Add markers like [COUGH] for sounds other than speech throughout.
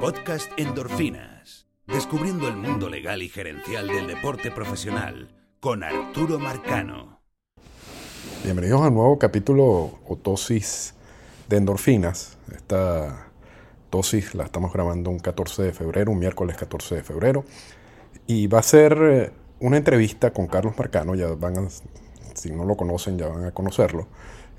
Podcast Endorfinas. Descubriendo el mundo legal y gerencial del deporte profesional con Arturo Marcano. Bienvenidos a un nuevo capítulo o dosis de endorfinas. Esta dosis la estamos grabando un 14 de febrero, un miércoles 14 de febrero. Y va a ser eh, una entrevista con Carlos Marcano, ya van a, si no lo conocen ya van a conocerlo,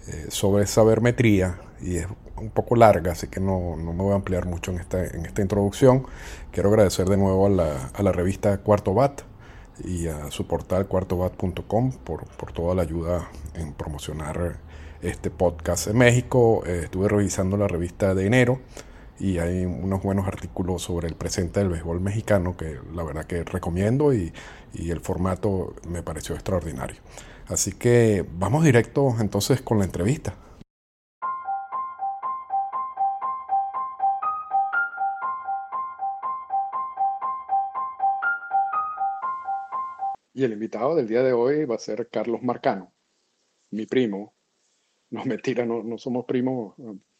eh, sobre sabermetría y es un poco larga, así que no, no, me voy a ampliar mucho en esta, en esta introducción. Quiero agradecer de nuevo a la, a la revista Cuarto Bat y a su portal cuartobat.com por, por toda la ayuda en promocionar este podcast en México. Eh, estuve revisando la revista de enero y hay unos buenos artículos sobre el presente del béisbol mexicano que la verdad que recomiendo y, y el formato me pareció extraordinario. Así que vamos directo entonces con la entrevista. Y el invitado del día de hoy va a ser Carlos Marcano, mi primo. No, [LAUGHS] mentira, no, no somos primos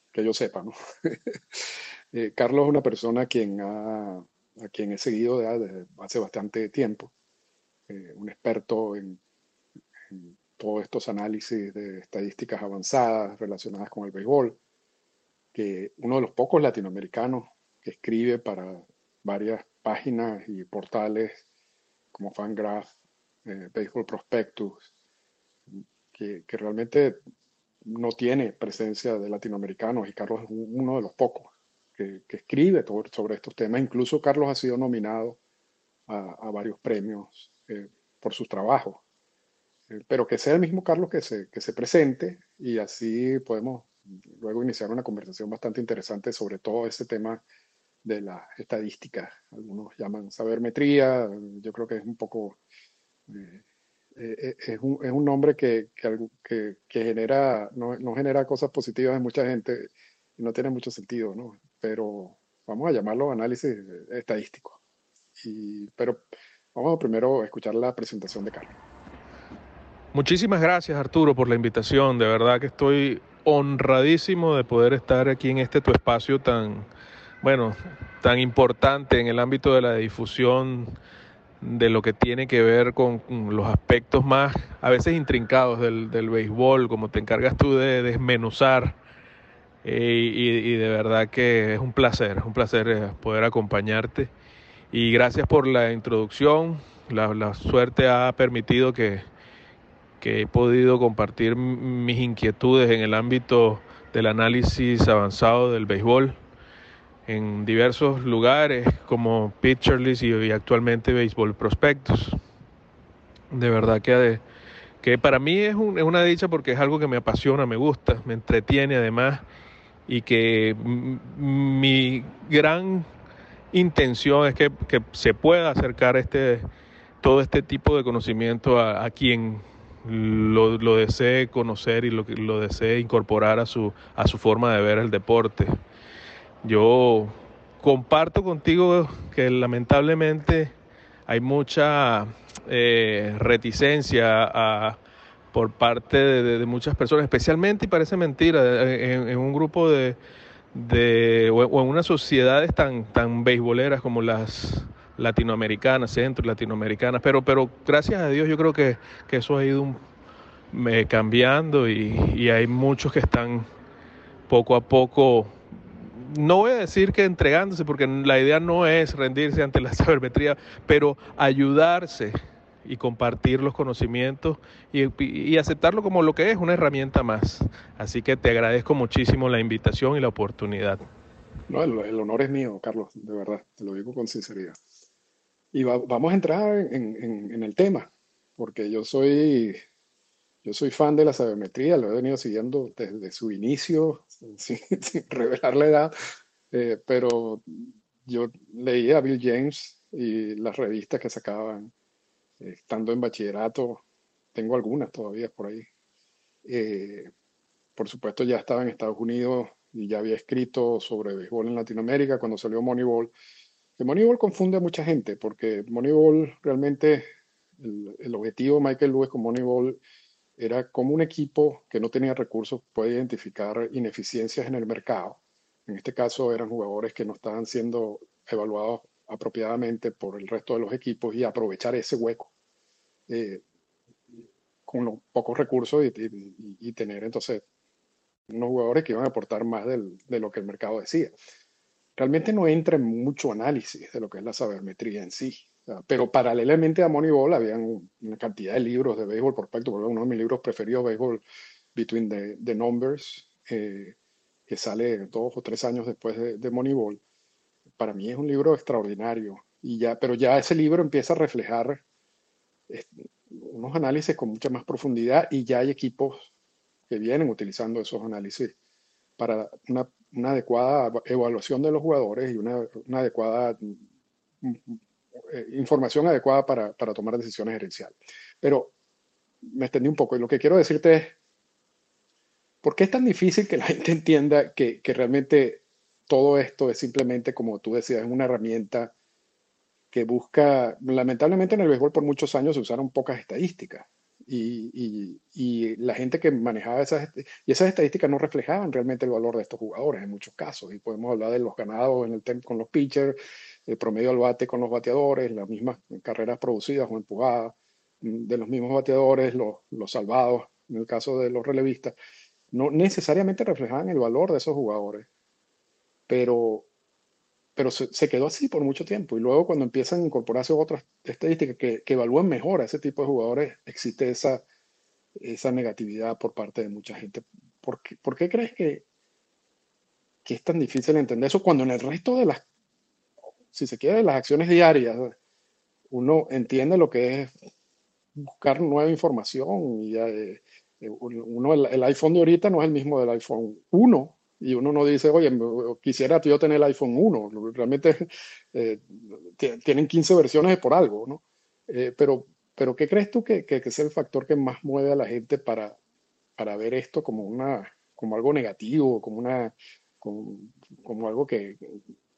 que yo sepa, ¿no? [LAUGHS] eh, Carlos es una persona a quien, ha, a quien he seguido desde hace bastante tiempo, eh, un experto en, en, todos estos análisis de estadísticas avanzadas relacionadas con el béisbol, que uno de los pocos latinoamericanos que escribe para varias páginas y portales como Fangraph, eh, Baseball Prospectus, que, que realmente no tiene presencia de latinoamericanos y Carlos es uno de los pocos que, que escribe sobre estos temas. Incluso Carlos ha sido nominado a, a varios premios eh, por sus trabajos. Eh, pero que sea el mismo Carlos que se, que se presente y así podemos luego iniciar una conversación bastante interesante sobre todo este tema de la estadística. Algunos llaman sabermetría, yo creo que es un poco... Eh, eh, es, un, es, un, nombre que, que, que genera, no, no, genera cosas positivas en mucha gente y no tiene mucho sentido, ¿no? Pero vamos a llamarlo análisis estadístico. Y, pero vamos a primero escuchar la presentación de Carlos. Muchísimas gracias Arturo por la invitación, de verdad que estoy honradísimo de poder estar aquí en este tu espacio tan, bueno, tan importante en el ámbito de la difusión de lo que tiene que ver con los aspectos más a veces intrincados del, del béisbol, como te encargas tú de desmenuzar. Eh, y, y, de verdad que es un placer, es un placer eh, poder acompañarte. Y gracias por la introducción. La, la suerte ha permitido que, que he podido compartir mis inquietudes en el ámbito del análisis avanzado del béisbol en diversos lugares como Pitcherlist y, y, actualmente Béisbol Prospectos. De verdad que, que para mí es, un, una dicha porque es algo que me apasiona, me gusta, me entretiene además y que mi gran intención es que, se pueda acercar este, todo este tipo de conocimiento a, quien lo, lo, desee conocer y lo, lo desee incorporar a su, a su forma de ver el deporte. Yo comparto contigo que lamentablemente hay mucha eh, reticencia por parte de, muchas personas, especialmente, y parece mentira, en, en un grupo de, de o, en unas sociedades tan, tan beisboleras como las latinoamericanas, centro latinoamericanas, pero, pero gracias a Dios yo creo que, que eso ha ido un, eh, cambiando y, y hay muchos que están poco a poco no voy a decir que entregándose, porque la idea no es rendirse ante la [LAUGHS] sabermetría, pero ayudarse y compartir los conocimientos y, aceptarlo como lo que es, una herramienta más. Así que te agradezco muchísimo la invitación y la oportunidad. No, el, el honor es mío, Carlos, de verdad, te lo digo con sinceridad. Y va, vamos a entrar en, en, en, el tema, porque yo soy, yo soy fan de la sabermetría, lo he venido siguiendo desde su inicio, [LAUGHS] sin, sin revelar la edad, eh, pero yo leía a Bill James y las revistas que sacaban eh, estando en bachillerato, tengo algunas todavía por ahí. Eh, por supuesto ya estaba en Estados Unidos y ya había escrito sobre béisbol en Latinoamérica cuando salió Moneyball. Que Moneyball confunde a mucha gente porque Moneyball realmente, el, el objetivo de Michael Lewis con Moneyball era como un equipo que no tenía recursos puede identificar ineficiencias en el mercado en este caso eran jugadores que no estaban siendo evaluados apropiadamente por el resto de los equipos y aprovechar ese hueco eh, con los pocos recursos y, tener entonces unos jugadores que iban a aportar más de lo que el mercado decía. Realmente no entra en mucho análisis de lo que es la sabermetría en sí, pero paralelamente a Moneyball había una cantidad de libros de béisbol, por ejemplo, uno de mis libros preferidos, Béisbol Between the, Numbers, eh, que sale dos o tres años después de, de Moneyball, para mí es un libro extraordinario. Y ya, pero ya ese libro empieza a reflejar unos análisis con mucha más profundidad y ya hay equipos que vienen utilizando esos análisis para una, adecuada evaluación de los jugadores y una, adecuada mm, eh, información adecuada para, tomar decisiones gerenciales. Pero me extendí un poco y lo que quiero decirte es, ¿por qué es tan difícil que la [LAUGHS] gente entienda que, que realmente todo esto es simplemente, como tú decías, una herramienta que busca, lamentablemente en el béisbol por muchos años se usaron pocas estadísticas y, y, la gente que manejaba esas, y esas estadísticas no reflejaban realmente el valor de estos jugadores en muchos casos. Y podemos hablar de los ganados en el con los pitchers, el promedio al bate con los bateadores, las mismas carreras producidas o empujadas mm, de los mismos bateadores, los, los salvados en el caso de los relevistas, no necesariamente reflejaban el valor de esos jugadores. Pero pero se, quedó así por mucho tiempo. Y luego cuando empiezan a incorporarse otras estadísticas que, que evalúan mejor a ese tipo de jugadores, existe esa, esa negatividad por parte de mucha gente. ¿Por qué, por qué crees que, que es tan difícil entender eso cuando en el resto de las, si se quiere, las acciones diarias, uno entiende lo que es buscar nueva información y eh, uno, el, el, iPhone de ahorita no es el mismo del iPhone 1 y uno no dice, oye, quisiera yo tener el iPhone 1, realmente [LAUGHS] eh, tienen 15 versiones por algo, ¿no? Eh, pero, pero, ¿qué crees tú que, que, es el factor que más mueve a la gente para, para ver esto como, una, como algo negativo, como, una, como, como algo que,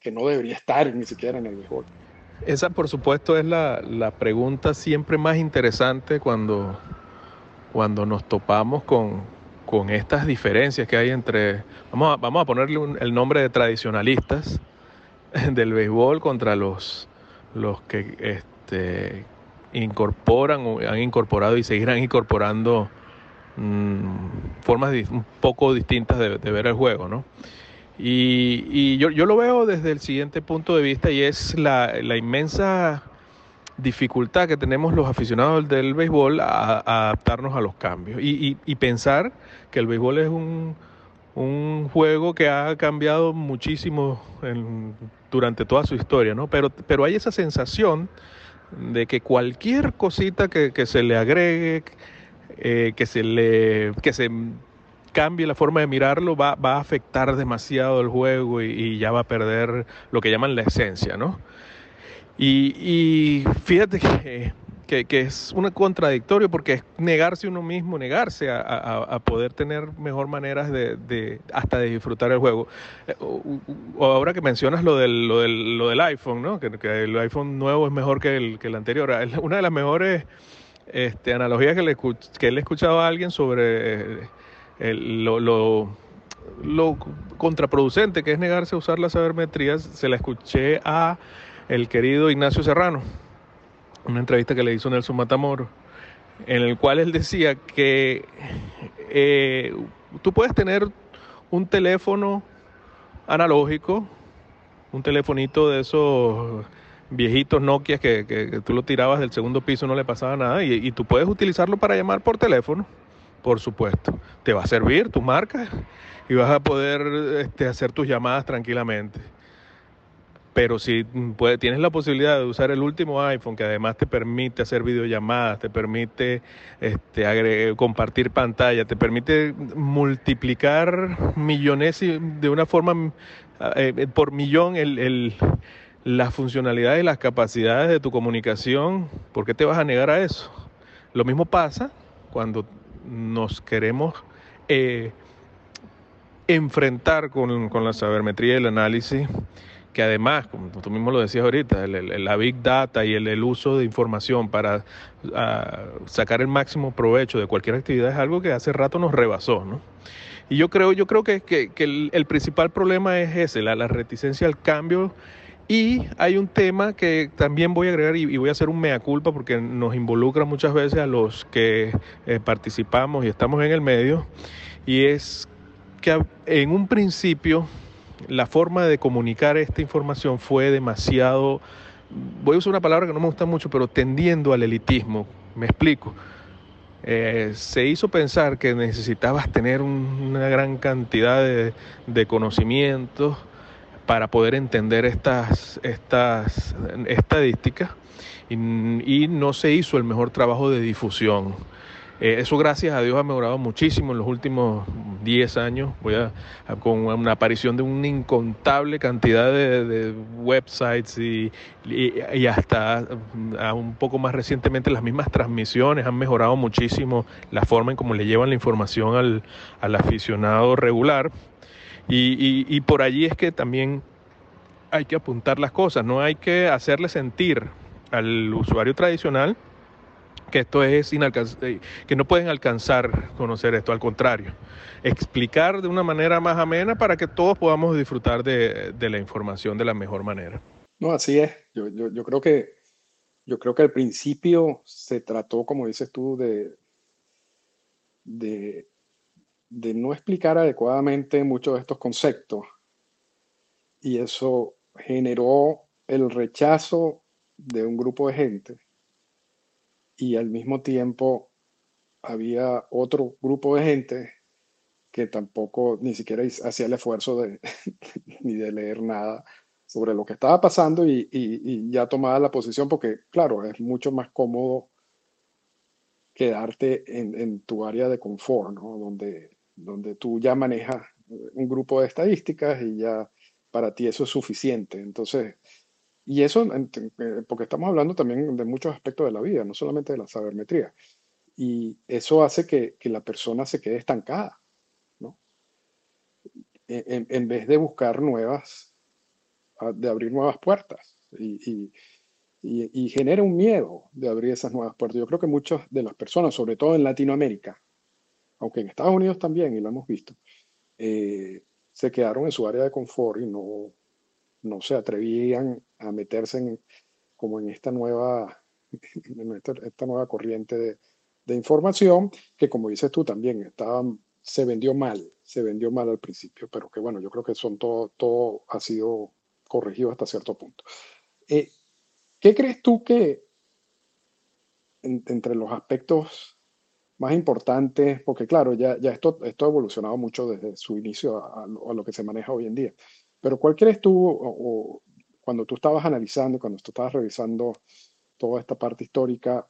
que, no debería estar ni siquiera en el mejor? Esa, por supuesto, es la, la pregunta siempre más interesante cuando, cuando nos topamos con, con estas diferencias que hay entre, vamos a, vamos a ponerle el nombre de tradicionalistas [LAUGHS] del béisbol contra los, los que este, incorporan han incorporado y seguirán incorporando mm, formas un poco distintas de, ver el juego, ¿no? Y, yo, yo, lo veo desde el siguiente punto de vista y es la, la inmensa dificultad que tenemos los aficionados del béisbol a, adaptarnos a los cambios y, pensar que el béisbol es un, juego que ha cambiado muchísimo durante toda su historia, ¿no? Pero, pero hay esa sensación de que cualquier cosita que, se le agregue, eh, que se le que se cambie la forma de mirarlo, va, va a afectar demasiado el juego y, y, ya va a perder lo que llaman la esencia, ¿no? Y, fíjate que, que, es un contradictorio porque es negarse uno mismo, negarse a, poder tener mejor maneras de, hasta de disfrutar el juego. Eh, ahora que mencionas lo del, lo del, lo del iPhone, ¿no? Que, el iPhone nuevo es mejor que el, que el anterior. Una de las mejores este, analogías que le, que le he escuchado a alguien sobre eh, lo, lo, contraproducente que es negarse a usar las sabermetrías, se la escuché a el querido Ignacio Serrano, una entrevista que le hizo Nelson Matamoro, en el cual él decía que eh, tú puedes tener un teléfono analógico, un telefonito de esos viejitos Nokia que, tú lo tirabas del segundo piso no le pasaba nada y, y, tú puedes utilizarlo para llamar por teléfono, por supuesto. Te va a servir tu marca y vas a poder este, hacer tus llamadas tranquilamente. Pero si tienes la posibilidad de usar el último iPhone, que además te permite hacer videollamadas, te permite este, compartir pantalla, te permite multiplicar millones de una forma eh, por millón el, las funcionalidades y las capacidades de tu comunicación, ¿por qué te vas a negar a eso? Lo mismo pasa cuando nos queremos eh, enfrentar con, con la sabermetría y el análisis que además, como tú mismo lo decías ahorita, la Big Data y el, uso de información para ah, sacar el máximo provecho de cualquier actividad es algo que hace rato nos rebasó, ¿no? Y yo creo, yo creo que, que, el, principal problema es ese, la, reticencia al cambio. Y hay un tema que también voy a agregar y, voy a hacer un mea culpa porque nos involucra muchas veces a los que eh, participamos y estamos en el medio. Y es que en un principio la forma de comunicar esta información fue demasiado, voy a usar una palabra que no me gusta mucho, pero tendiendo al elitismo. Me explico. Eh, se hizo pensar que necesitabas tener una gran cantidad de, conocimientos para poder entender estas, estas estadísticas y, y no se hizo el mejor trabajo de difusión. Eh, eso gracias a Dios ha mejorado muchísimo en los últimos 10 años, voy a, con una aparición de una incontable cantidad de, websites y, hasta mm, un poco más recientemente las mismas transmisiones han mejorado muchísimo la forma en cómo le llevan la información al, al aficionado regular. Y, por allí es que también hay que apuntar las cosas, no hay que hacerle sentir al usuario tradicional que esto es eh, que no pueden alcanzar conocer esto, al contrario, explicar de una manera más amena para que todos podamos disfrutar de, la información de la mejor manera. No, así es. Yo, yo, creo que yo creo que al principio se trató, como dices tú, de, de, de no explicar adecuadamente muchos de estos conceptos y eso generó el rechazo de un grupo de gente y al mismo tiempo había otro grupo de gente que tampoco ni siquiera hacía el esfuerzo de, [LAUGHS] ni de leer nada sobre lo que estaba pasando y, ya tomaba la posición porque, claro, es mucho más cómodo quedarte en, tu área de confort, ¿no? donde, donde tú ya manejas un grupo de estadísticas y ya para ti eso es suficiente. Entonces, y eso, eh, porque estamos hablando también de muchos aspectos de la vida, no solamente de la sabermetría. Y eso hace que, que la persona se quede estancada, ¿no? En, en, vez de buscar nuevas, de abrir nuevas puertas. Y, y, y, genera un miedo de abrir esas nuevas puertas. Yo creo que muchas de las personas, sobre todo en Latinoamérica, aunque en Estados Unidos también, y lo hemos visto, eh, se quedaron en su área de confort y no, no se atrevían a meterse en, como en esta nueva, [LAUGHS] esta, nueva corriente de, información que como dices tú también estaba, se vendió mal, se vendió mal al principio, pero que bueno, yo creo que son todo, todo ha sido corregido hasta cierto punto. Eh, ¿Qué crees tú que entre los aspectos más importantes, porque claro, ya, ya esto, esto ha evolucionado mucho desde su inicio a, lo que se maneja hoy en día, pero ¿cuál crees tú, o, cuando tú estabas analizando, cuando tú estabas revisando toda esta parte histórica,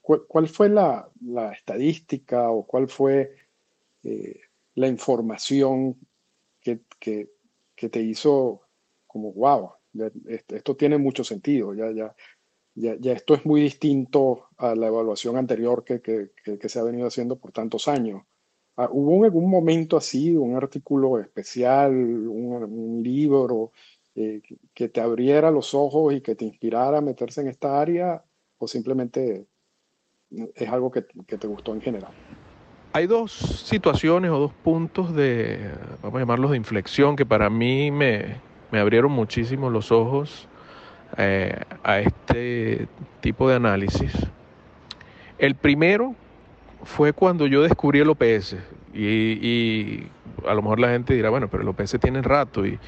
cuál, fue la, estadística o cuál fue eh, la información que, te hizo como, wow, esto tiene mucho sentido, ya, ya, ya, esto es muy distinto a la evaluación anterior que, que se ha venido haciendo por tantos años? Ah, ¿Hubo algún momento así, un artículo especial, un, libro eh, que te abriera los ojos y que te inspirara a meterse en esta área o simplemente es algo que, te gustó en general? Hay dos situaciones o dos puntos de, vamos a llamarlos de inflexión, que para mí me, abrieron muchísimo los ojos eh, a este tipo de análisis. El primero fue cuando yo descubrí el OPS. Y, a lo mejor la gente dirá, bueno, pero el OPS tiene rato. Y,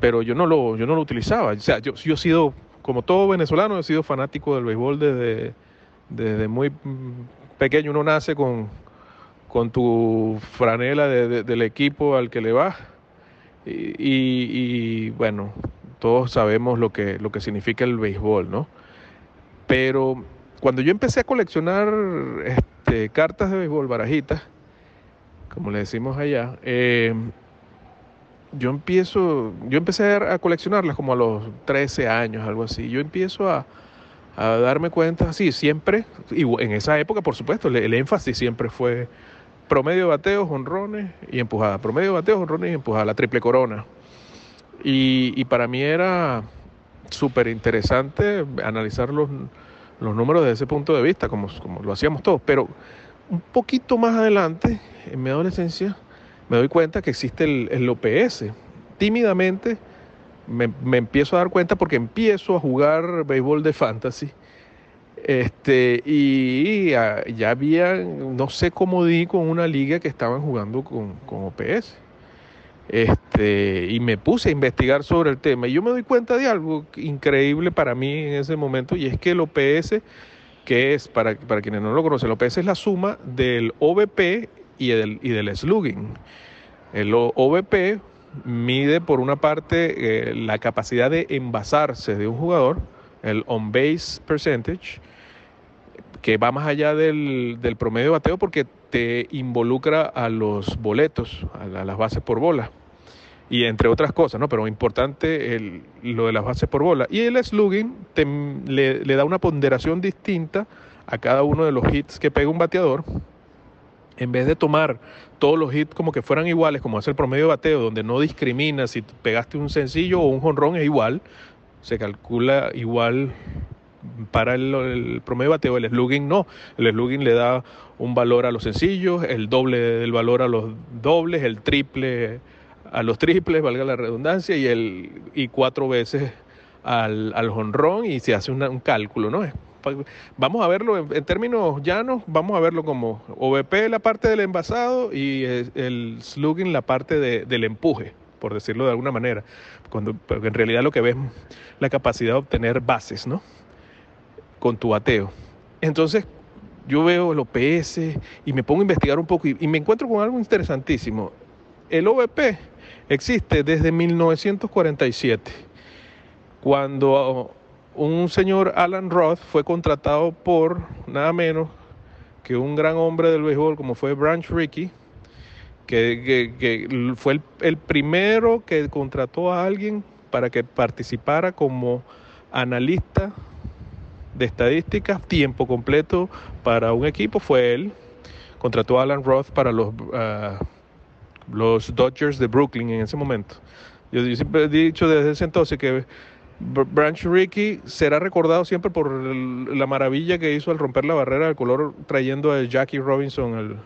pero yo no lo, yo no lo utilizaba. O sea, yo, yo he sido, como todo venezolano, he sido fanático del béisbol desde, desde muy pequeño. Uno nace con, con tu franela del equipo al que le vas. Y, y, bueno, todos sabemos lo que, lo que significa el béisbol, ¿no? Pero cuando yo empecé a coleccionar este, cartas de béisbol, barajitas, como le decimos allá, eh, yo empiezo, yo empecé a coleccionarlas como a los 13 años, algo así. Yo empiezo a, darme cuenta, sí, siempre, y en esa época, por supuesto, el, énfasis siempre fue promedio de bateos, honrones y empujada. Promedio de bateos, honrones y empujada, la triple corona. Y, para mí era súper interesante analizar los, los números desde ese punto de vista, como, como lo hacíamos todos. Pero un poquito más adelante en mi adolescencia, me doy cuenta que existe el, OPS. Tímidamente me, empiezo a dar cuenta porque empiezo a jugar béisbol de fantasy. Este, y ya, había, no sé cómo di con una liga que estaban jugando con, con OPS. Este, y me puse a investigar sobre el tema. Y yo me doy cuenta de algo increíble para mí en ese momento, y es que el OPS, que es, para, para quienes no lo conocen, el OPS es la suma del OVP y del, y del slugging. El OVP mide por una parte eh, la capacidad de envasarse de un jugador, el on-base percentage, que va más allá del, del promedio de bateo porque te involucra a los boletos, a, las bases por bola. Y entre otras cosas, ¿no? Pero importante el, lo de las bases por bola. Y el slugging le, le da una ponderación distinta a cada uno de los hits que pega un bateador. En vez de tomar todos los hits como que fueran iguales, como es el promedio de bateo, donde no discrimina si pegaste un sencillo o un jonrón es igual, se calcula igual para el, promedio bateo, el slugging no. El slugging le da un valor a los sencillos, el doble del valor a los dobles, el triple a los triples, valga la redundancia, y, el, y cuatro veces al, al jonrón y se hace un cálculo, ¿no? Vamos a verlo en, términos llanos, vamos a verlo como OVP la parte del envasado y el, slugging la parte del empuje, por decirlo de alguna manera, cuando en realidad lo que ves es la capacidad de obtener bases, ¿no? Con tu bateo. Entonces yo veo el OPS y me pongo a investigar un poco y, me encuentro con algo interesantísimo. El OVP existe desde 1947, cuando un señor Alan Roth fue contratado por nada menos que un gran hombre del béisbol como fue Branch Rickey, que, fue el, el, primero que contrató a alguien para que participara como analista de estadísticas, tiempo completo para un equipo fue él. Contrató a Alan Roth para los, ah, los Dodgers de Brooklyn en ese momento. Yo, siempre he dicho desde ese entonces que Branch Rickey será recordado siempre por la maravilla que hizo al romper la barrera del color trayendo a Jackie Robinson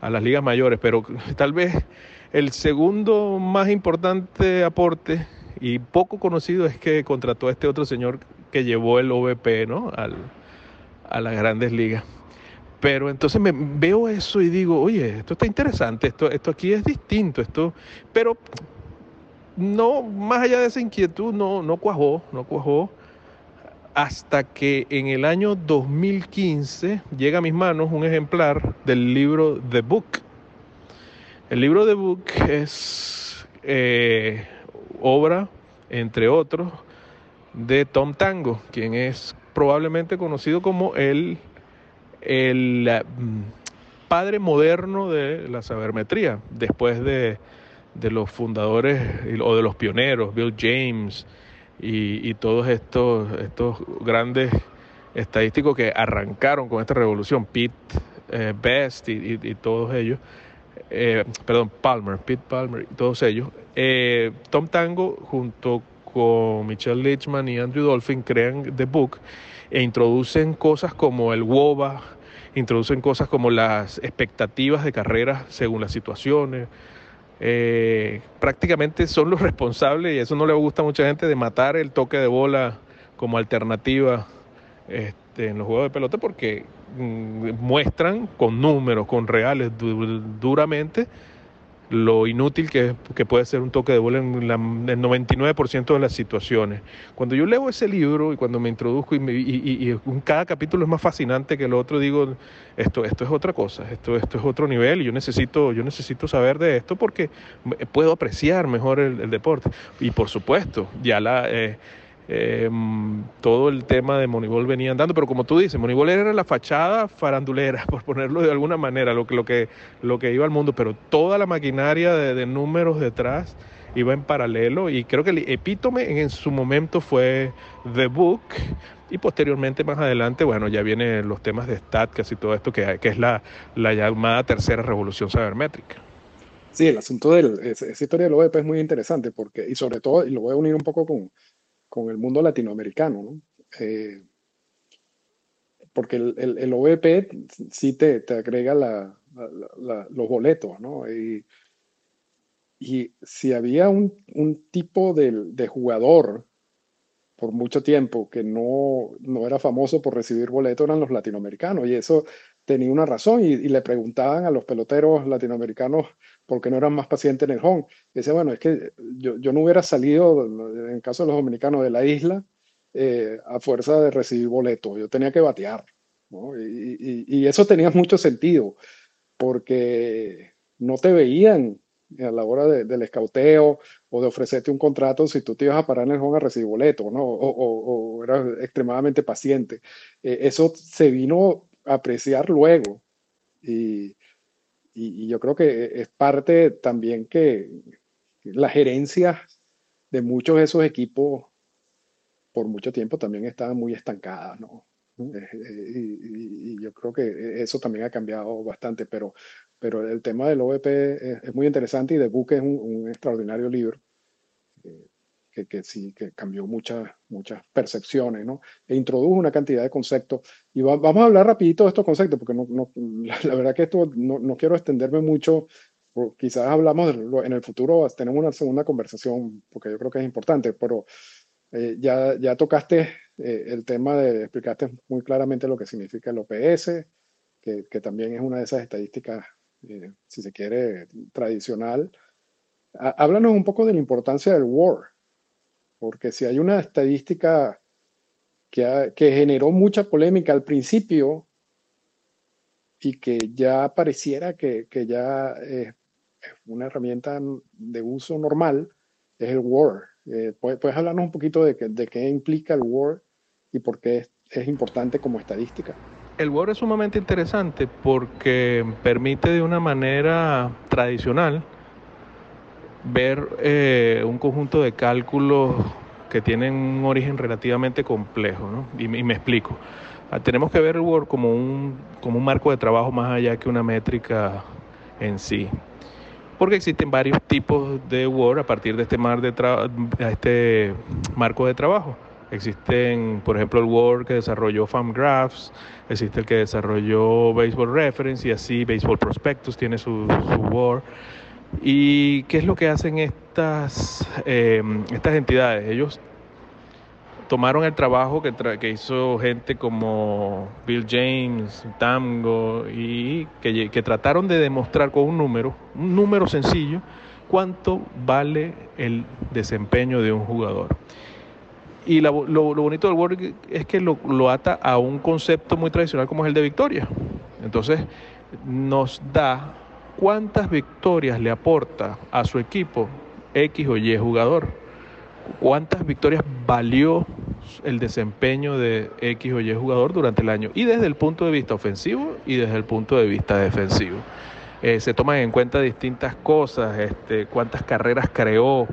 a las ligas mayores, pero tal vez el segundo más importante aporte y poco conocido es que contrató a este otro señor que llevó el OVP ¿no? Al, a las grandes ligas. Pero entonces me veo eso y digo, oye, esto está interesante, esto, esto aquí es distinto, esto, pero no, más allá de esa inquietud, no, no cuajó, no cuajó, hasta que en el año 2015 llega a mis manos un ejemplar del libro The Book. El libro The Book es eh, obra, entre otros, de Tom Tango, quien es probablemente conocido como el, el eh, padre moderno de la sabermetría, después de, los fundadores o de los pioneros, Bill James y, todos estos, estos grandes estadísticos que arrancaron con esta revolución, Pete eh, Best y, todos ellos, eh, perdón, Palmer, Pete Palmer y todos ellos, Tom Tango junto con Michelle Lichman y Andrew Dolphin crean The Book e introducen cosas como el WOBA, introducen cosas como las expectativas de carreras según las situaciones. Eh, prácticamente son los [LAUGHS] responsables, y eso no le gusta a mucha gente, de matar el toque de bola como alternativa este, en los juegos de pelota porque mm, muestran con números, con reales, duramente lo inútil que, que, puede ser un toque de bola en, el 99% de las situaciones. Cuando yo leo ese libro y cuando me introduzco y, y, cada capítulo es más fascinante que el otro, digo, esto, esto es otra cosa, esto, esto es otro nivel y yo necesito, yo necesito saber de esto porque puedo apreciar mejor el, deporte. Y por supuesto, ya la... Eh, eh, todo el tema de Moneyball venía andando, pero como tú dices, Moneyball era la fachada farandulera, [LAUGHS] por ponerlo de alguna manera, lo que, lo que, lo que iba al mundo, pero toda la maquinaria de, números detrás iba en paralelo y creo que el epítome en, su momento fue The Book y posteriormente más adelante, bueno, ya vienen los temas de StatCast y todo esto, que, que es la, la llamada tercera revolución sabermétrica. Sí, el asunto de esa historia del OEP es muy interesante porque, y sobre todo, y lo voy a unir un poco con, con el mundo latinoamericano. ¿no? Eh, porque el, el, el sí te, te agrega la, los boletos, ¿no? Y, si había un, un tipo de, de, jugador por mucho tiempo que no, no era famoso por recibir boletos, eran los latinoamericanos. Y eso tenía una razón. Y le preguntaban a los peloteros latinoamericanos por qué no eran más pacientes en el home. Y decía, bueno, es que yo, yo no hubiera salido, en el caso de los dominicanos, de la isla eh, a fuerza de recibir boletos. Yo tenía que batear. ¿no? Y, y, y, eso tenía mucho sentido, porque no te veían a la hora de, del escauteo o de ofrecerte un contrato si tú te ibas a parar en el home a recibir boletos, ¿no? O, o, o eras extremadamente paciente. Eh, eso se vino a apreciar luego. Y, y, yo creo que es parte también que la gerencia de muchos de esos equipos por mucho tiempo también estaban muy estancadas, ¿no? Y, y, yo creo que eso también ha cambiado bastante, pero, pero el tema del OVP es, es muy interesante y The Book es un, un extraordinario libro eh, que, que, sí, que cambió muchas, muchas percepciones, ¿no? E introdujo una cantidad de conceptos. Y va, vamos a hablar rapidito de estos conceptos, porque no, no, la, verdad que esto no, no quiero extenderme mucho, quizás hablamos en el futuro, tenemos una segunda conversación, porque yo creo que es importante, pero eh, ya, ya tocaste eh, el tema de, explicaste muy claramente lo que significa el OPS, que, que también es una de esas estadísticas, eh, si se quiere, tradicional. Háblanos un poco de la importancia del WAR, porque si hay una estadística que, generó mucha polémica al principio y que ya pareciera que, ya es una herramienta de uso normal, es el WAR. Eh, ¿puedes, ¿puedes, hablarnos un poquito de, que, de, qué implica el WAR y por qué es, importante como estadística? El WAR es sumamente interesante porque permite de una manera tradicional ver eh, un conjunto de cálculos que tienen un origen relativamente complejo. ¿no? Y, y, me explico. Ah, tenemos que ver el WAR como un, como un marco de trabajo más allá que una métrica en sí porque existen varios tipos de Word a partir de este, mar de este marco de trabajo. Existen, por ejemplo, el Word que desarrolló FAMGraphs, existe el que desarrolló Baseball Reference y así Baseball Prospectus tiene su, su Word. ¿Y qué es lo que hacen estas, eh, estas entidades? Ellos tomaron el trabajo que, que, hizo gente como Bill James, Tango, y que, que, trataron de demostrar con un número, un número sencillo, cuánto vale el desempeño de un jugador. Y lo, lo, bonito del Word es que lo, lo, ata a un concepto muy tradicional como es el de victoria. Entonces, nos da cuántas victorias le aporta a su equipo X o Y jugador cuántas victorias valió el desempeño de X o Y jugador durante el año, y desde el punto de vista ofensivo y desde el punto de vista defensivo. Eh, se toman en cuenta distintas cosas, este, cuántas carreras creó,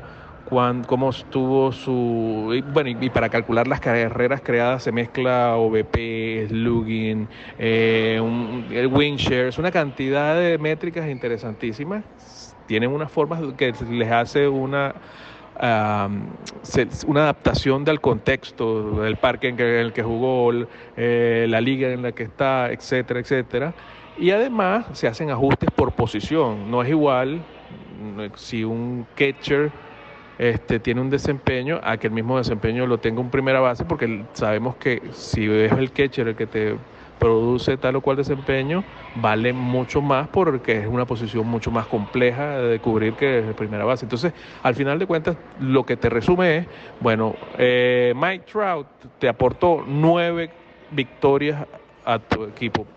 cuán, cómo estuvo su... Bueno, y, para calcular las carreras creadas se mezcla OBP, slugging, eh, un, el shares, una cantidad de métricas interesantísimas. Tienen unas formas que les hace una uh, una adaptación del contexto, del parque en, que, en el que jugó, eh, la liga en la que está, etcétera, etcétera. Y además se hacen ajustes por posición. No es igual si un catcher este, tiene un desempeño a que el mismo desempeño lo tenga un primera base, porque sabemos que si es el catcher el que te produce tal o cual desempeño, vale mucho más porque es una posición mucho más compleja de cubrir que de primera base. Entonces, al final de cuentas, lo que te resume es, bueno, eh, Mike Trout te aportó nueve victorias a tu equipo,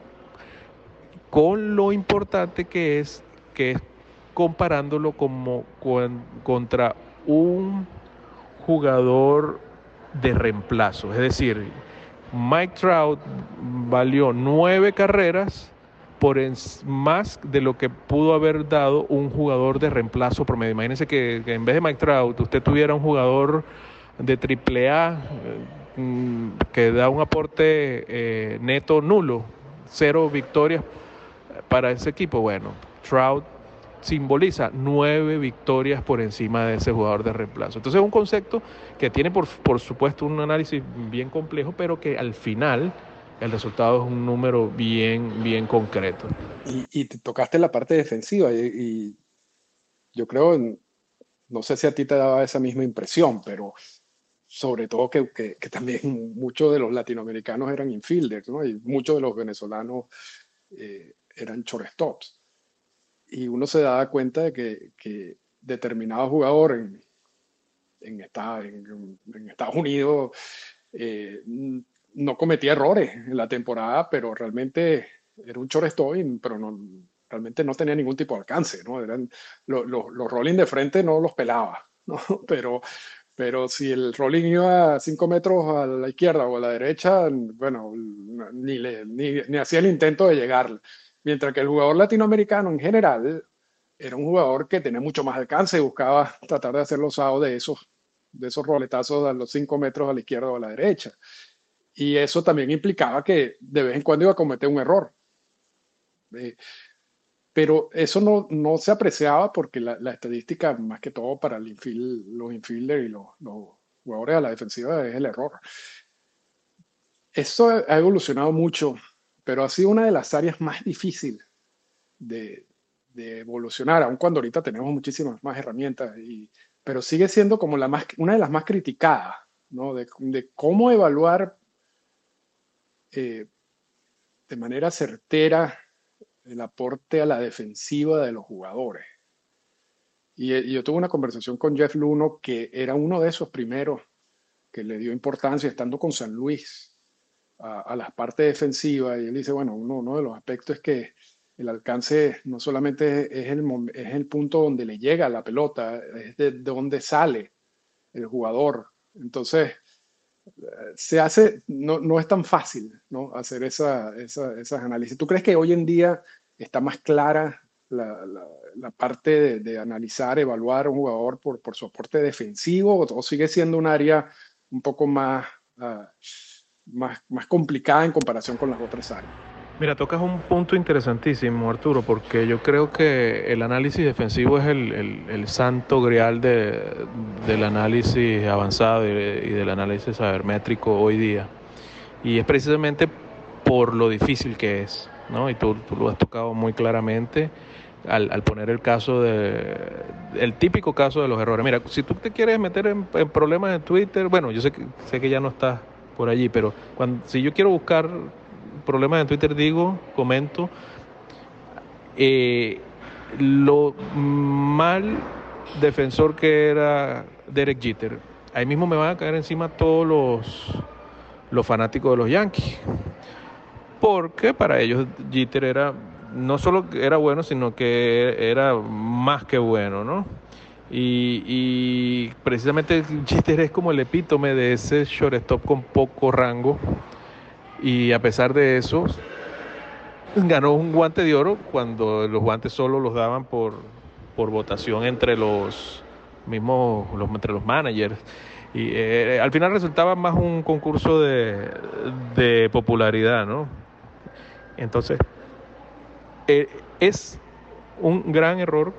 con lo importante que es que es comparándolo como con, contra un jugador de reemplazo, es decir, Mike Trout valió nueve carreras por más de lo que pudo haber dado un jugador de reemplazo promedio. Imagínense que, en vez de Mike Trout usted tuviera un jugador de triple A eh, que da un aporte eh, neto nulo, cero victorias para ese equipo. Bueno, Trout simboliza nueve victorias por encima de ese jugador de reemplazo. Entonces es un concepto que tiene por, por supuesto un análisis bien complejo, pero que al final el resultado es un número bien, bien concreto. Y, te tocaste la parte defensiva y, yo creo, no sé si a ti te daba esa misma impresión, pero sobre todo que, que, también muchos de los latinoamericanos eran infielders, ¿no? Y muchos de los venezolanos eh, eran shortstops. Y uno se daba cuenta de que, que determinado jugador en, en, en, Estados Unidos eh, no cometía errores en la temporada, pero realmente era un shortstop, pero no, realmente no tenía ningún tipo de alcance, ¿no? Eran, los rolling de frente no los pelaba, [LAUGHS] ¿no? Pero, pero si el rolling iba a 5 metros a la izquierda o a la derecha, bueno, ni, le, ni, ni hacía el intento de llegar. Mientras que el jugador latinoamericano en general era un jugador que tenía mucho más alcance y buscaba tratar de hacer los usados de esos, de esos roletazos a los 5 metros a la izquierda o a la derecha. Y eso también implicaba que de vez en cuando iba a cometer un error. Eh, pero eso no, no, se apreciaba porque la, estadística, más que todo para el los infielders y los, jugadores a la defensiva, es el error. Esto ha evolucionado mucho, pero ha sido una de las áreas más difíciles de, evolucionar, aun cuando ahorita tenemos muchísimas más herramientas, y, pero sigue siendo como una de las más criticadas, ¿no? de, cómo evaluar eh, de manera certera el aporte a la defensiva de los jugadores. Y, yo tuve una conversación con Jeff Luno, que era uno de esos primeros que le dio importancia estando con San Luis a, a la parte defensiva. Y él dice, bueno, uno, uno, de los aspectos es que el alcance no solamente es el, es el punto donde le llega la pelota, es de, de donde sale el jugador. Entonces, se hace, no, no, es tan fácil ¿no? hacer esa, esa, esas análisis. ¿Tú crees que hoy en día está más clara la, la, parte de, analizar, evaluar a un jugador por, por su aporte defensivo o, sigue siendo un área un poco más, uh, más, más complicada en comparación con las otras áreas? Mira, tocas un punto interesantísimo, Arturo, porque yo creo que el análisis defensivo es el, santo grial de, del análisis avanzado y, del análisis sabermétrico hoy día. Y es precisamente por lo difícil que es, ¿no? Y tú, tú lo has tocado muy claramente al, al, poner el caso de, el típico caso de los errores. Mira, si tú te quieres meter en, en problemas de Twitter, bueno, yo sé que, sé que ya no estás por allí, pero cuando, si yo quiero buscar problemas en Twitter digo, comento, eh, lo mal defensor que era Derek Jeter. Ahí mismo me van a caer encima todos los, los fanáticos de los Yankees. Porque para ellos Jeter era no solo era bueno, sino que era más que bueno, ¿no? Y, y precisamente Jeter es como el epítome de ese shortstop con poco rango y a pesar de eso ganó un guante de oro cuando los guantes solo los daban por, por votación entre los mismos, los, entre los managers. Y eh, al final resultaba más un concurso de, de popularidad, ¿no? Entonces, eh, es un gran error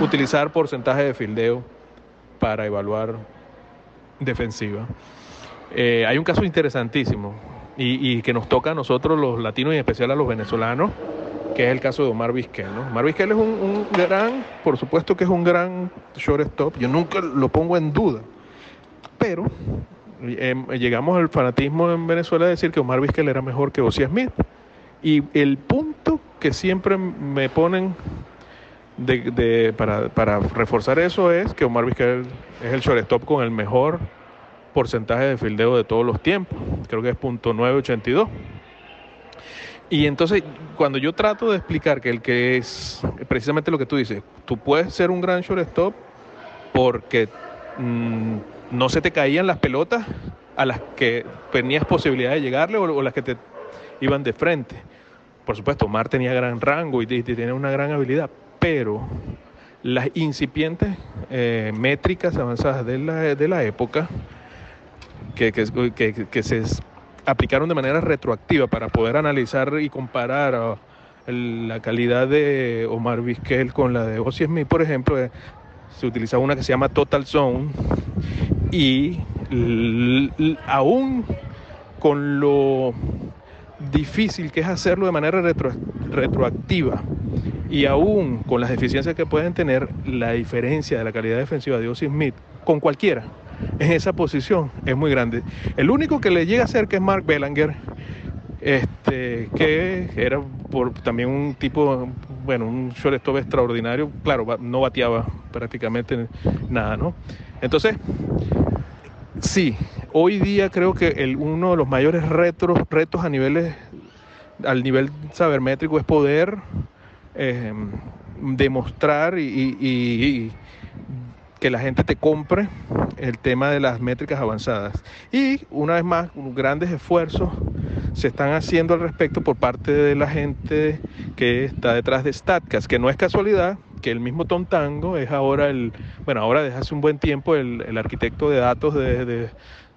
utilizar porcentaje de fildeo para evaluar defensiva. Eh, hay un caso interesantísimo y, que nos toca a nosotros los latinos y en especial a los venezolanos, que es el caso de Omar Vizquel. Omar Vizquel es un, gran, por supuesto que es un gran shortstop, yo nunca lo pongo en duda, pero em, llegamos al fanatismo en Venezuela de decir que Omar Vizquel era mejor que Ozzy Smith. Y el punto que siempre me ponen de, para, para, reforzar eso es que Omar Vizquel es el shortstop con el mejor porcentaje de fildeo de todos los tiempos, creo que es punto .982. Y entonces, cuando yo trato de explicar que el que es precisamente lo que tú dices, tú puedes ser un gran shortstop porque mm, no se te caían las pelotas a las que tenías posibilidad de llegarle o, las que te iban de frente. Por supuesto, Omar tenía gran rango y, tiene una gran habilidad, pero las incipientes eh, métricas avanzadas de la, de la época que, que, que, se aplicaron de manera retroactiva para poder analizar y comparar ah, la calidad de Omar Vizquel con la de Ozzy Smith, por ejemplo, eh, se utiliza una que se llama Total Zone y aún con lo difícil que es hacerlo de manera retroactiva y aún con las deficiencias que pueden tener, la diferencia de la calidad defensiva de Ozzy Smith con cualquiera en esa posición es muy grande. El único que le llega a ser que es Mark Belanger, este, que era también un tipo, bueno, un shortstop extraordinario, claro, no bateaba prácticamente nada, ¿no? Entonces, sí, hoy día creo que uno de los mayores retos, retos a niveles, al nivel sabermétrico es poder eh, demostrar y, que la gente te compre el tema de las métricas avanzadas. Y una vez más, grandes esfuerzos se están haciendo al respecto por parte de la gente que está detrás de StatCast, que no es casualidad que el mismo Tom Tango es ahora el, bueno, ahora desde hace un buen tiempo el, arquitecto de datos de,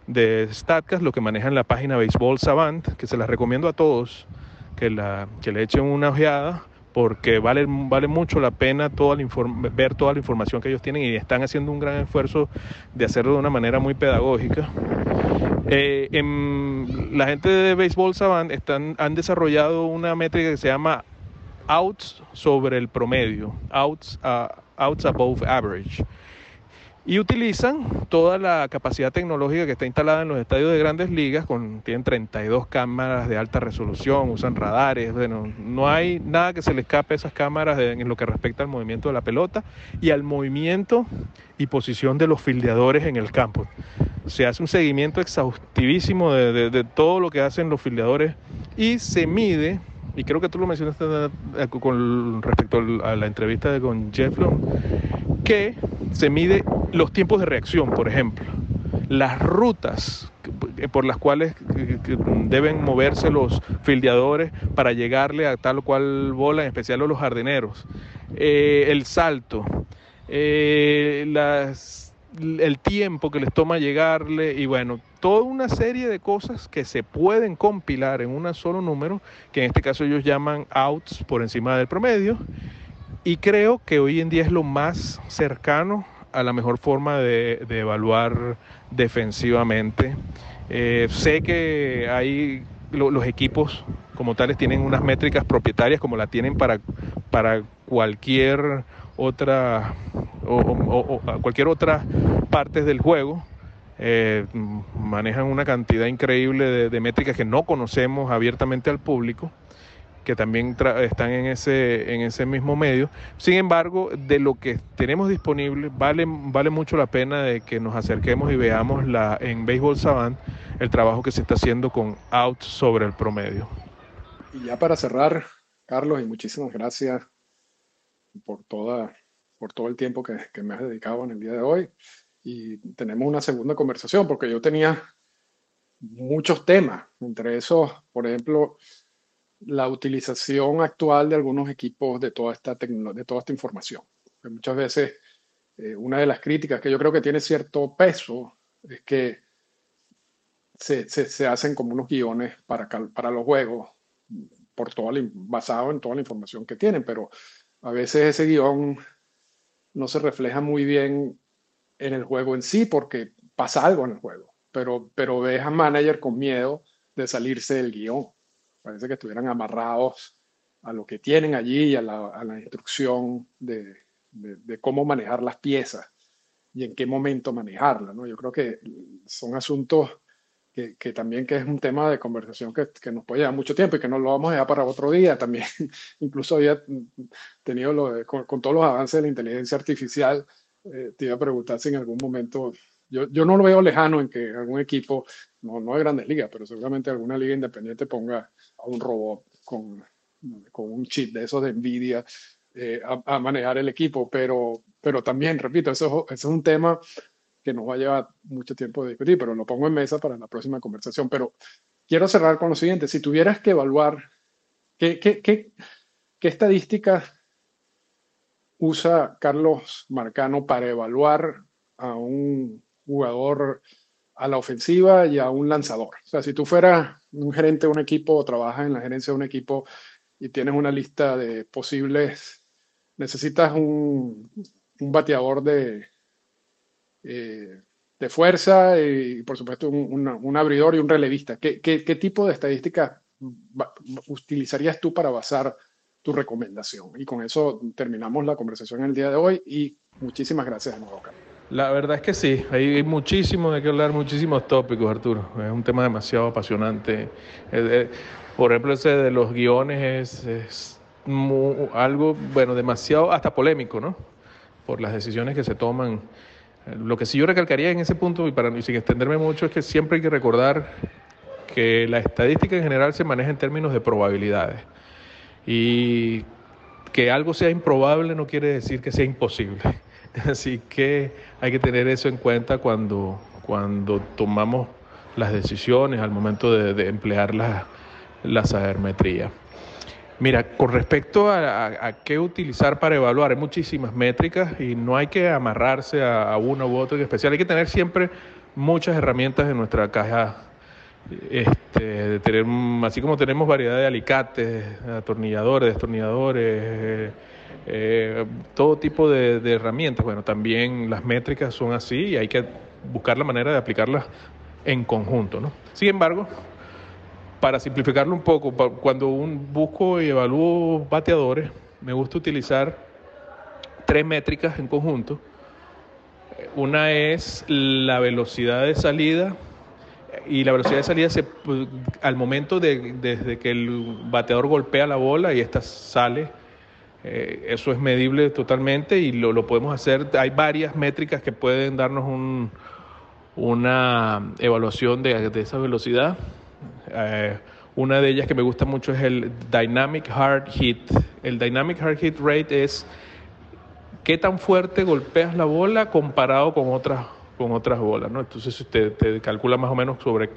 de, StatCast, lo que maneja en la página Baseball Savant, que se la recomiendo a todos que, la, que le echen una ojeada porque vale, vale mucho la pena toda la ver toda la información que ellos tienen y están haciendo un gran esfuerzo de hacerlo de una manera muy pedagógica. Eh, la gente de Baseball Savant están, han desarrollado una métrica que se llama outs sobre el promedio, outs, outs above average y utilizan toda la capacidad tecnológica que está instalada en los estadios de grandes ligas, con, tienen 32 cámaras de alta resolución, usan radares, bueno, no hay nada que se le escape a esas cámaras en lo que respecta al movimiento de la pelota y al movimiento y posición de los fildeadores en el campo. Se hace un seguimiento exhaustivísimo de, todo lo que hacen los fildeadores y se mide y creo que tú lo mencionaste eh, con respecto a la entrevista con Jeff Long, que se mide los tiempos de reacción, por ejemplo, las rutas por las cuales deben moverse los fildeadores para llegarle a tal o cual bola, en especial a los jardineros, eh, el salto, eh, el tiempo que les toma llegarle y bueno, toda una serie de cosas que se pueden compilar en un solo número, que en este caso ellos llaman outs por encima del promedio, y creo que hoy en día es lo más cercano a la mejor forma de, evaluar defensivamente. Eh, sé que hay los equipos como tales tienen unas métricas propietarias como la tienen para, para cualquier otra o, cualquier otra parte del juego. Eh, manejan una cantidad increíble de métricas que no conocemos abiertamente al público que también están en ese, en ese mismo medio. Sin embargo, de lo que tenemos disponible, vale, vale mucho la pena de que nos acerquemos y veamos la, en Baseball Savant el trabajo que se está haciendo con outs sobre el promedio. Y ya para cerrar, Carlos, y muchísimas gracias por, toda, por todo el tiempo que me has dedicado en el día de hoy. Y tenemos una segunda conversación, porque yo tenía muchos temas, entre esos, por ejemplo, la utilización actual de algunos equipos de toda esta, de toda esta información. muchas veces eh, una de las críticas que yo creo que tiene cierto peso es que se, se, hacen como unos guiones para, para los juegos por toda basado en toda la información que tienen, pero a veces ese guion no se refleja muy bien en el juego en sí porque pasa algo en el juego, pero, pero ves a manager con miedo de salirse del guion. Parece que estuvieran amarrados a lo que tienen allí y a la, instrucción de, cómo manejar las piezas y en qué momento manejarlas. ¿no? Yo creo que son asuntos que, también que es un tema de conversación que, nos puede llevar mucho tiempo y que no lo vamos a dejar para otro día. También [LAUGHS] incluso había tenido lo con, todos los avances de la inteligencia artificial, eh, te iba a preguntar si en algún momento yo, yo, no lo veo lejano en que algún equipo, no, no de grandes ligas, pero seguramente alguna liga independiente ponga a un robot con, con un chip de esos de Nvidia eh, a, manejar el equipo, pero, pero también, repito, eso, eso, es un tema que nos va a llevar mucho tiempo de discutir, pero lo pongo en mesa para la próxima conversación. Pero quiero cerrar con lo siguiente, si tuvieras que evaluar qué, qué, qué, qué estadísticas usa Carlos Marcano para evaluar a un jugador a la ofensiva y a un lanzador. O sea, si tú fueras un gerente de un equipo o trabajas en la gerencia de un equipo y tienes una lista de posibles, necesitas un, bateador de, eh, de fuerza y, por supuesto, un, abridor y un relevista. ¿Qué, tipo de estadísticas utilizarías tú para basar tu recomendación? Y con eso terminamos la conversación el día de hoy y muchísimas gracias de nuevo, Carlos. La verdad es que sí, hay muchísimo de qué hablar, muchísimos tópicos, Arturo. Es un tema demasiado apasionante. Por ejemplo, ese de los guiones es, algo, bueno, demasiado hasta polémico, ¿no? Por las decisiones que se toman. Lo que sí yo recalcaría en ese punto, y para sin extenderme mucho, es que siempre hay que recordar que la estadística en general se maneja en términos de probabilidades. Y que algo sea improbable no quiere decir que sea imposible. [LAUGHS] Así que hay que tener eso en cuenta cuando, cuando tomamos las decisiones al momento de, emplear la, la sabermetría. Mira, con respecto a, qué utilizar para evaluar, hay muchísimas métricas y no hay que amarrarse a, una u otra en especial. Hay que tener siempre muchas herramientas en nuestra caja. Este, tener, así como tenemos variedad de alicates, atornilladores, destornilladores, eh, todo tipo de, herramientas. Bueno, también las métricas son así y hay que buscar la manera de aplicarlas en conjunto. ¿no? Sin embargo, para simplificarlo un poco, cuando un busco y evalúo bateadores, me gusta utilizar tres métricas en conjunto. Una es la velocidad de salida y la velocidad de salida se, pues, al momento de, desde que el bateador golpea la bola y esta sale eh, eso es medible totalmente y lo, lo, podemos hacer. Hay varias métricas que pueden darnos un, una evaluación de, de esa velocidad. Eh, una de ellas que me gusta mucho es el Dynamic Hard Hit. El Dynamic Hard Hit Rate es qué tan fuerte golpeas la bola comparado con otras, con otras bolas. ¿no? Entonces usted te calcula más o menos sobre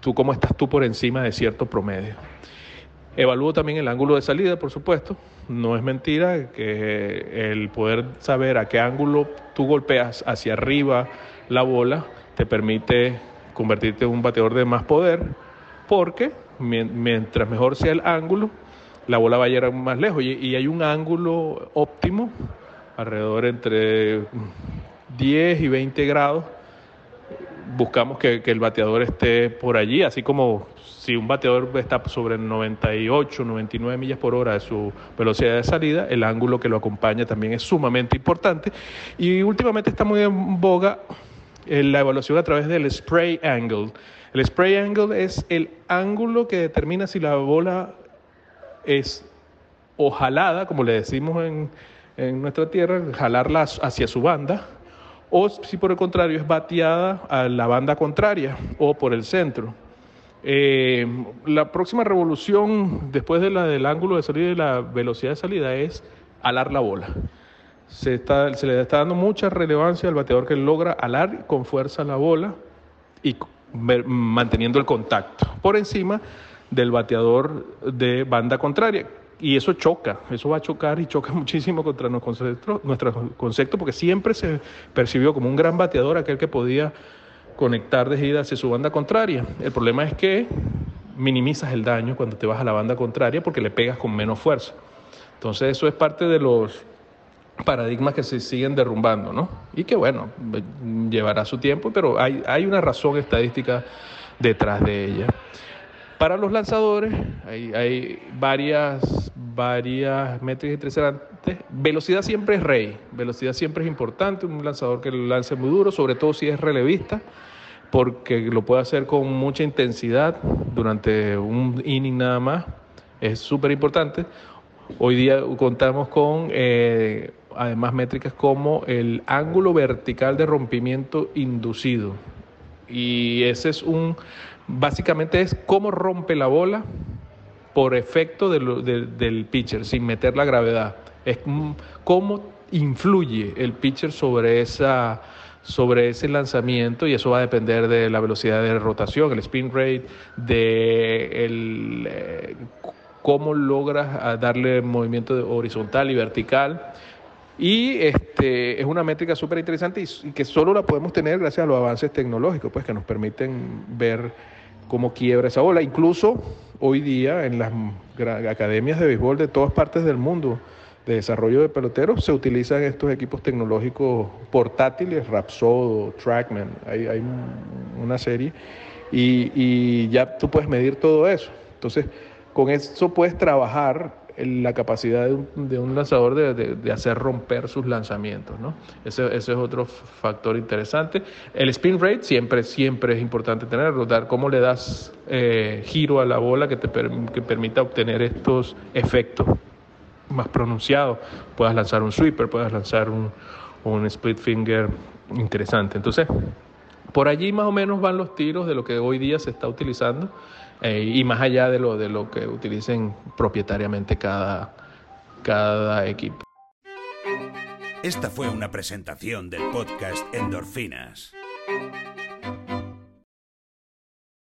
tú cómo estás tú por encima de cierto promedio. Evalúo también el ángulo de salida, por supuesto. No es mentira que el poder saber a qué ángulo tú golpeas hacia arriba la bola te permite convertirte en un bateador de más poder, porque mientras mejor sea el ángulo, la bola va a llegar más lejos. Y hay un ángulo óptimo, alrededor entre 10 y 20 grados. Buscamos que, que el bateador esté por allí, así como si un bateador está sobre 98, 99 millas por hora de su velocidad de salida, el ángulo que lo acompaña también es sumamente importante. Y últimamente está muy en boga eh, la evaluación a través del spray angle. El spray angle es el ángulo que determina si la bola es o jalada, como le decimos en, en nuestra tierra, jalarla hacia su banda, o si por el contrario es bateada a la banda contraria o por el centro. Eh, la próxima revolución, después de la del ángulo de salida y la velocidad de salida, es alar la bola. Se, está, se le está dando mucha relevancia al bateador que logra alar con fuerza la bola y manteniendo el contacto por encima del bateador de banda contraria. Y eso choca, eso va a chocar y choca [LAUGHS] muchísimo contra nuestro concepto, porque siempre se percibió como un gran bateador aquel que podía conectar de ida hacia su banda contraria. El problema es que minimizas el daño cuando te vas a la banda contraria porque le pegas con menos fuerza. Entonces eso es parte de los paradigmas que se siguen derrumbando, ¿no? Y que bueno, llevará su tiempo, pero hay, hay una razón estadística detrás de ella. Para los lanzadores hay, varias, varias métricas interesantes. Velocidad siempre es rey, velocidad siempre es importante, un lanzador que lance muy duro, sobre todo si es relevista, porque lo puede hacer con mucha intensidad durante un inning nada más, es súper importante. Hoy día contamos con eh, además métricas como el ángulo vertical de rompimiento inducido. Y ese es un básicamente es cómo rompe la bola por efecto del pitcher, sin meter la gravedad. Es cómo influye el pitcher sobre, esa, sobre ese lanzamiento y eso va a depender de la velocidad de rotación, el spin rate, de el, eh, cómo logras ah, darle movimiento horizontal y vertical. Y este, es una métrica súper interesante y, y, que solo la podemos tener gracias a los avances tecnológicos, pues que nos permiten ver cómo quiebra esa bola. Incluso hoy día en las academias de béisbol de todas partes del mundo de desarrollo de peloteros se utilizan estos equipos tecnológicos portátiles, Rapsodo, Trackman, hay, hay una serie, y, y, ya tú puedes medir todo eso. Entonces, con eso puedes trabajar la capacidad de un, lanzador de, hacer romper sus lanzamientos. ¿no? Ese, ese, es otro factor interesante. El spin rate siempre, siempre es importante tenerlo, dar cómo le das eh, giro a la bola que te que permita obtener estos efectos más pronunciados. Puedas lanzar un sweeper, puedas lanzar un, un split finger interesante. Entonces, por allí más o menos van los tiros de lo que hoy día se está utilizando eh, y más allá de lo, de lo que utilicen propietariamente cada, cada equipo. Esta fue una presentación del podcast Endorfinas.